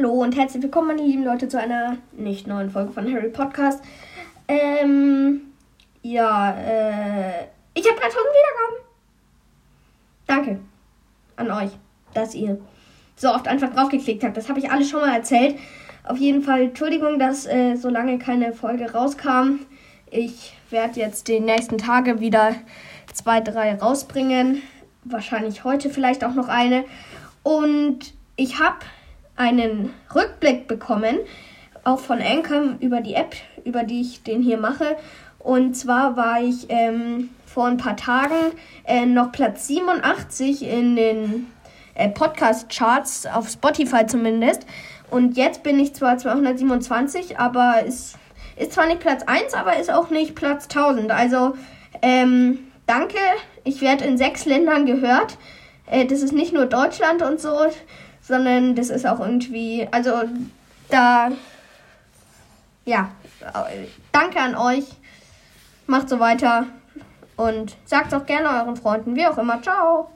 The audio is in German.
Hallo und herzlich willkommen, meine lieben Leute, zu einer nicht neuen Folge von Harry Podcast. Ähm, ja, äh, ich habe 3000 Wiedergaben. Danke an euch, dass ihr so oft einfach draufgeklickt habt. Das habe ich alles schon mal erzählt. Auf jeden Fall, Entschuldigung, dass äh, so lange keine Folge rauskam. Ich werde jetzt die nächsten Tage wieder zwei, drei rausbringen. Wahrscheinlich heute vielleicht auch noch eine. Und ich habe einen Rückblick bekommen, auch von Anchor über die App, über die ich den hier mache. Und zwar war ich ähm, vor ein paar Tagen äh, noch Platz 87 in den äh, Podcast-Charts, auf Spotify zumindest. Und jetzt bin ich zwar 227, aber ist, ist zwar nicht Platz 1, aber ist auch nicht Platz 1000. Also, ähm, danke. Ich werde in sechs Ländern gehört. Äh, das ist nicht nur Deutschland und so, sondern das ist auch irgendwie, also da, ja, danke an euch. Macht so weiter und sagt auch gerne euren Freunden, wie auch immer. Ciao.